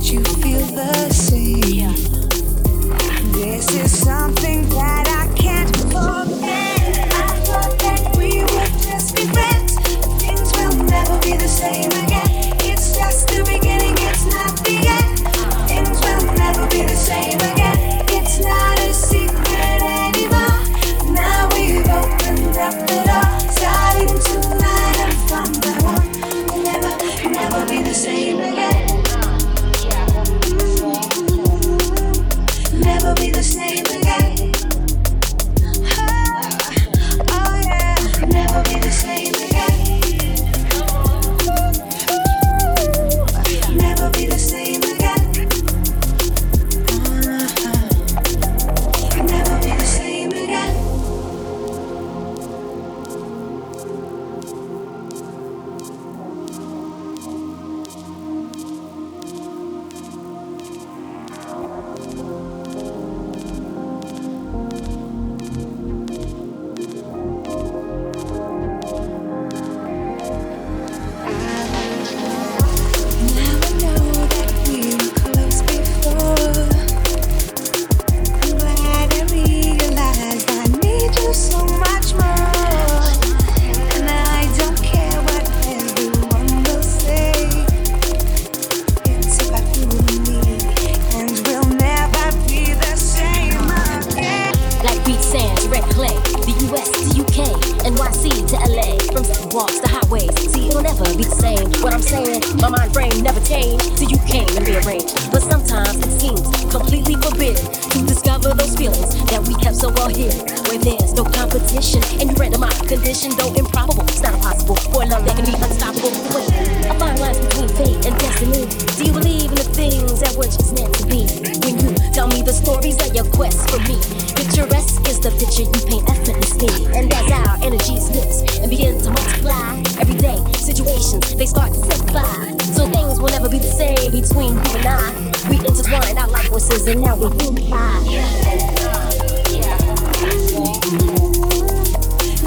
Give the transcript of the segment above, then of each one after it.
you feel the same. the same. What I'm saying, my mind frame never changed till you came and rearranged. But sometimes it seems completely forbidden to discover those feelings that we kept so well hidden. Where there's no competition and you random out condition, though improbable, it's not impossible for love that can be unstoppable. Wait, I find lines between fate and destiny. Do you believe in the things that were just meant to be? When you tell me the stories of your quest for me, picturesque is the picture you paint effortlessly. And as our energies mix and begin to multiply, every day situations they start to simplify. So things will never be the same between you and I. We intertwine our life forces and now we unify.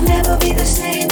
Never be the same.